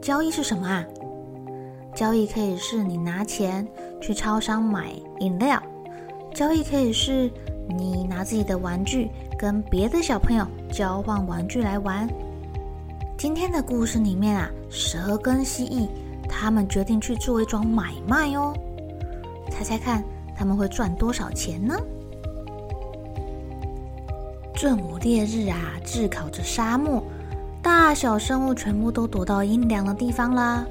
交易是什么啊？交易可以是你拿钱去超商买饮料，交易可以是你拿自己的玩具跟别的小朋友交换玩具来玩。今天的故事里面啊，蛇跟蜥蜴他们决定去做一桩买卖哦。猜猜看，他们会赚多少钱呢？正午烈日啊，炙烤着沙漠。大小生物全部都躲到阴凉的地方啦。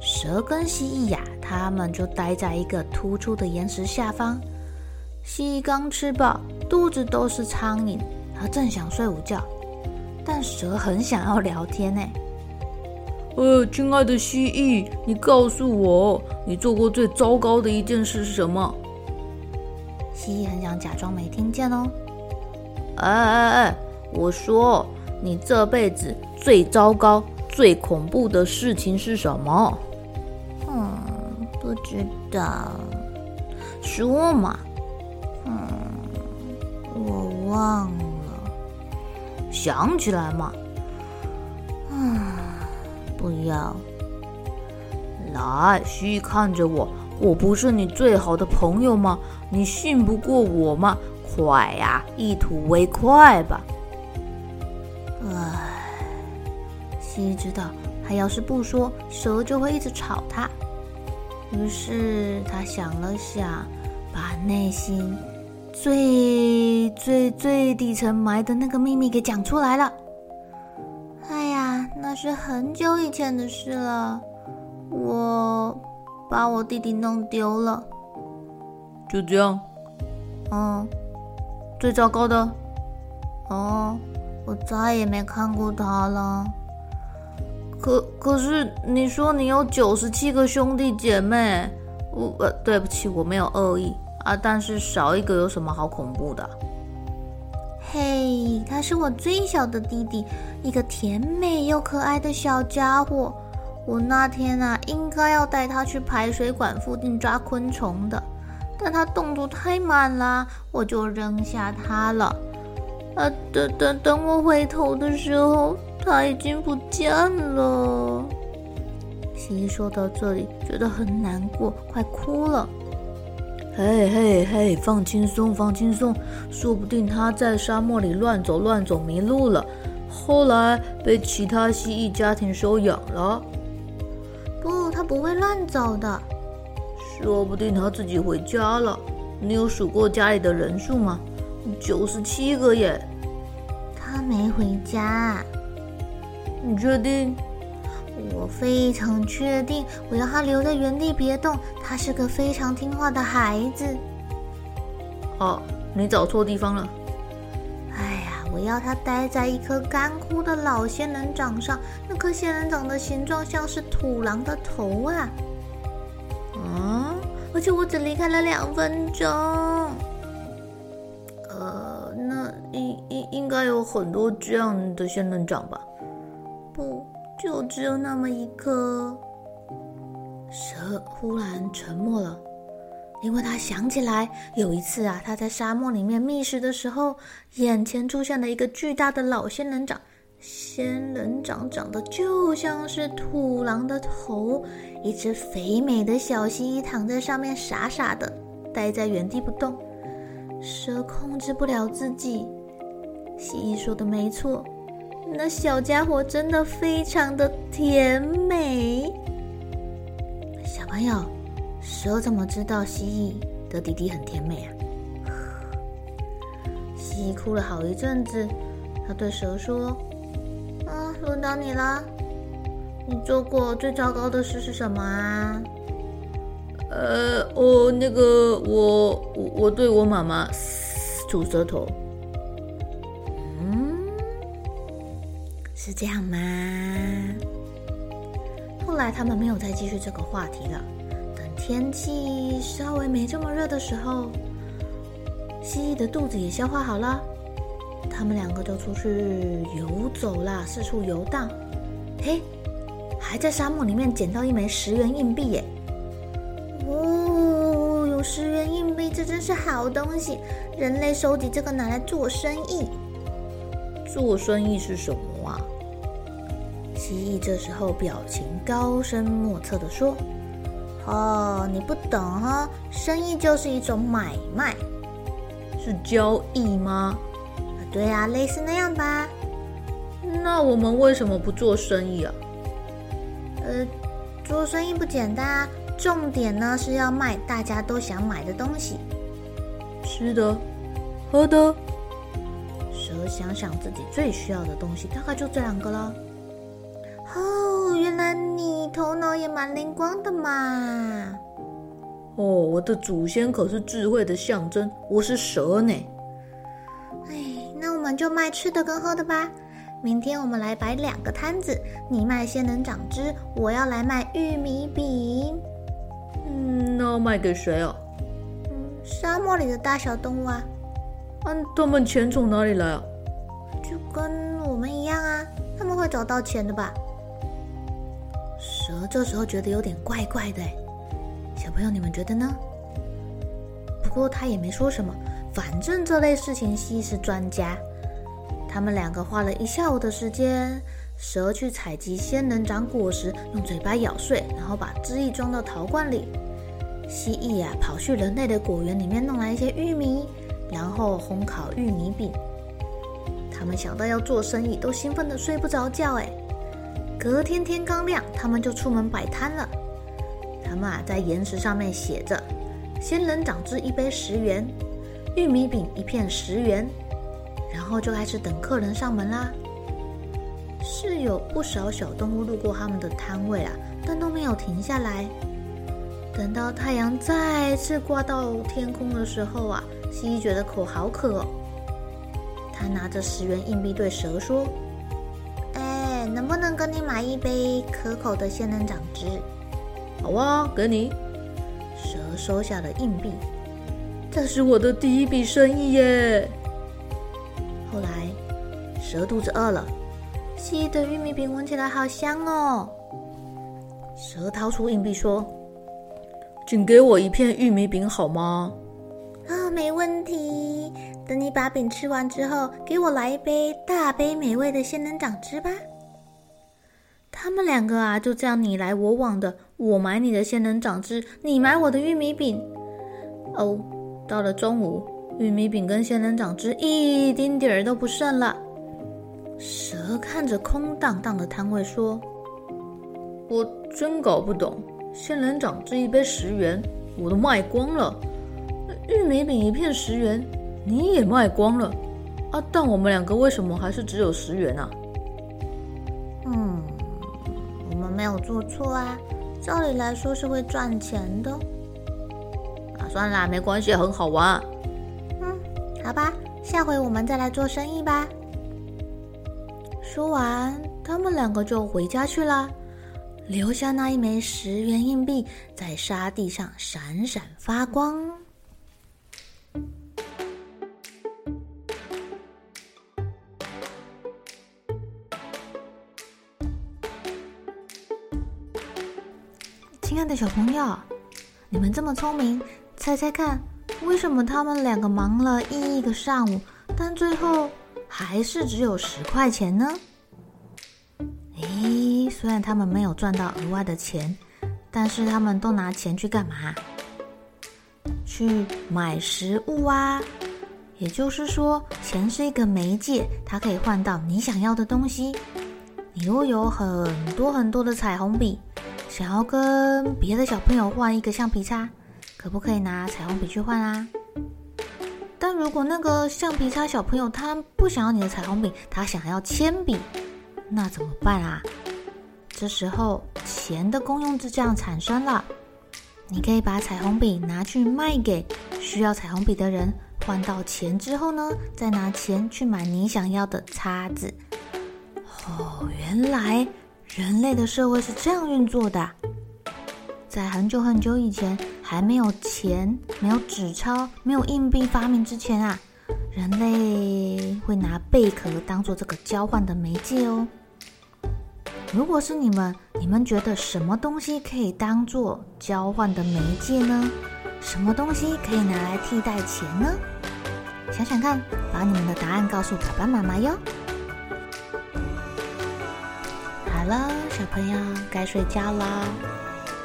蛇跟蜥蜴呀，它们就待在一个突出的岩石下方。蜥蜴刚吃饱，肚子都是苍蝇，它正想睡午觉，但蛇很想要聊天呢。呃，亲爱的蜥蜴，你告诉我，你做过最糟糕的一件事是什么？蜥蜴很想假装没听见哦。哎哎哎，我说。你这辈子最糟糕、最恐怖的事情是什么？嗯，不知道。说嘛。嗯，我忘了。想起来嘛。嗯，不要。来，蜥蜴看着我，我不是你最好的朋友吗？你信不过我吗？快呀，一吐为快吧。蜥蜴知道，他要是不说，蛇就会一直吵他。于是他想了想，把内心最最最底层埋的那个秘密给讲出来了。哎呀，那是很久以前的事了，我把我弟弟弄丢了。就这样？嗯。最糟糕的？哦，我再也没看过他了。可可是你说你有九十七个兄弟姐妹，我呃对不起，我没有恶意啊，但是少一个有什么好恐怖的？嘿，他是我最小的弟弟，一个甜美又可爱的小家伙。我那天啊，应该要带他去排水管附近抓昆虫的，但他动作太慢了，我就扔下他了。啊，等等等我回头的时候。他已经不见了。蜥蜴说到这里，觉得很难过，快哭了。嘿嘿嘿，放轻松，放轻松，说不定他在沙漠里乱走乱走迷路了，后来被其他蜥蜴家庭收养了。不，他不会乱走的。说不定他自己回家了。你有数过家里的人数吗？九十七个耶。他没回家。你确定？我非常确定，我要他留在原地别动。他是个非常听话的孩子。哦，你找错地方了。哎呀，我要他待在一棵干枯的老仙人掌上，那棵仙人掌的形状像是土狼的头啊！嗯，而且我只离开了两分钟。应应应该有很多这样的仙人掌吧？不，就只有那么一颗。蛇忽然沉默了，因为他想起来有一次啊，他在沙漠里面觅食的时候，眼前出现了一个巨大的老仙人掌。仙人掌长得就像是土狼的头，一只肥美的小蜥蜴躺在上面，傻傻的待在原地不动。蛇控制不了自己，蜥蜴说的没错。那小家伙真的非常的甜美。小朋友，蛇怎么知道蜥蜴的弟弟很甜美啊？蜥蜴哭了好一阵子，他对蛇说：“啊，轮到你了，你做过最糟糕的事是什么啊？”呃，哦，那个，我我我对我妈妈吐舌头。嗯，是这样吗？后来他们没有再继续这个话题了。等天气稍微没这么热的时候，蜥蜴的肚子也消化好了，他们两个就出去游走啦，四处游荡。嘿，还在沙漠里面捡到一枚十元硬币耶！十元硬币，这真是好东西。人类收集这个拿来做生意。做生意是什么啊？蜥蜴这时候表情高深莫测地说：“哦，你不懂哈、哦，生意就是一种买卖，是交易吗？对啊，类似那样吧。那我们为什么不做生意啊？呃，做生意不简单啊。”重点呢是要卖大家都想买的东西，吃的、喝的。蛇想想自己最需要的东西，大概就这两个了。哦，原来你头脑也蛮灵光的嘛！哦，我的祖先可是智慧的象征，我是蛇呢。哎，那我们就卖吃的跟喝的吧。明天我们来摆两个摊子，你卖仙人掌汁，我要来卖玉米饼。嗯，那要卖给谁啊？嗯，沙漠里的大小动物啊。啊，他们钱从哪里来啊？就跟我们一样啊，他们会找到钱的吧？蛇这时候觉得有点怪怪的，小朋友你们觉得呢？不过他也没说什么，反正这类事情蜥蜴是专家。他们两个花了一下午的时间。蛇去采集仙人掌果实，用嘴巴咬碎，然后把汁液装到陶罐里。蜥蜴啊，跑去人类的果园里面弄来一些玉米，然后烘烤玉米饼。他们想到要做生意，都兴奋得睡不着觉。哎，隔天天刚亮，他们就出门摆摊了。他们啊，在岩石上面写着：“仙人掌汁一杯十元，玉米饼一片十元。”然后就开始等客人上门啦。是有不少小动物路过他们的摊位啊，但都没有停下来。等到太阳再次挂到天空的时候啊，蜥蜴觉得口好渴哦。他拿着十元硬币对蛇说：“哎，能不能跟你买一杯可口的仙人掌汁？”“好啊，给你。”蛇收下了硬币。这是我的第一笔生意耶。后来，蛇肚子饿了。蜥蜴的玉米饼闻起来好香哦。蛇掏出硬币说：“请给我一片玉米饼好吗？”啊、哦，没问题。等你把饼吃完之后，给我来一杯大杯美味的仙人掌汁吧。他们两个啊，就这样你来我往的，我买你的仙人掌汁，你买我的玉米饼。哦，到了中午，玉米饼跟仙人掌汁一丁点儿都不剩了。蛇看着空荡荡的摊位说：“我真搞不懂，仙人掌这一杯十元，我都卖光了；玉米饼一片十元，你也卖光了。啊，但我们两个为什么还是只有十元啊？”嗯，我们没有做错啊，照理来说是会赚钱的。啊，算啦，没关系，很好玩。嗯，好吧，下回我们再来做生意吧。说完，他们两个就回家去了，留下那一枚十元硬币在沙地上闪闪发光。亲爱的小朋友，你们这么聪明，猜猜看，为什么他们两个忙了一个上午，但最后……还是只有十块钱呢？诶，虽然他们没有赚到额外的钱，但是他们都拿钱去干嘛？去买食物啊！也就是说，钱是一个媒介，它可以换到你想要的东西。你又有很多很多的彩虹笔，想要跟别的小朋友换一个橡皮擦，可不可以拿彩虹笔去换啊？如果那个橡皮擦小朋友他不想要你的彩虹笔，他想要铅笔，那怎么办啊？这时候钱的功用就这样产生了。你可以把彩虹笔拿去卖给需要彩虹笔的人。换到钱之后呢，再拿钱去买你想要的叉子。哦，原来人类的社会是这样运作的。在很久很久以前，还没有钱、没有纸钞、没有硬币发明之前啊，人类会拿贝壳当做这个交换的媒介哦。如果是你们，你们觉得什么东西可以当做交换的媒介呢？什么东西可以拿来替代钱呢？想想看，把你们的答案告诉爸爸妈妈哟。好了，小朋友该睡觉了，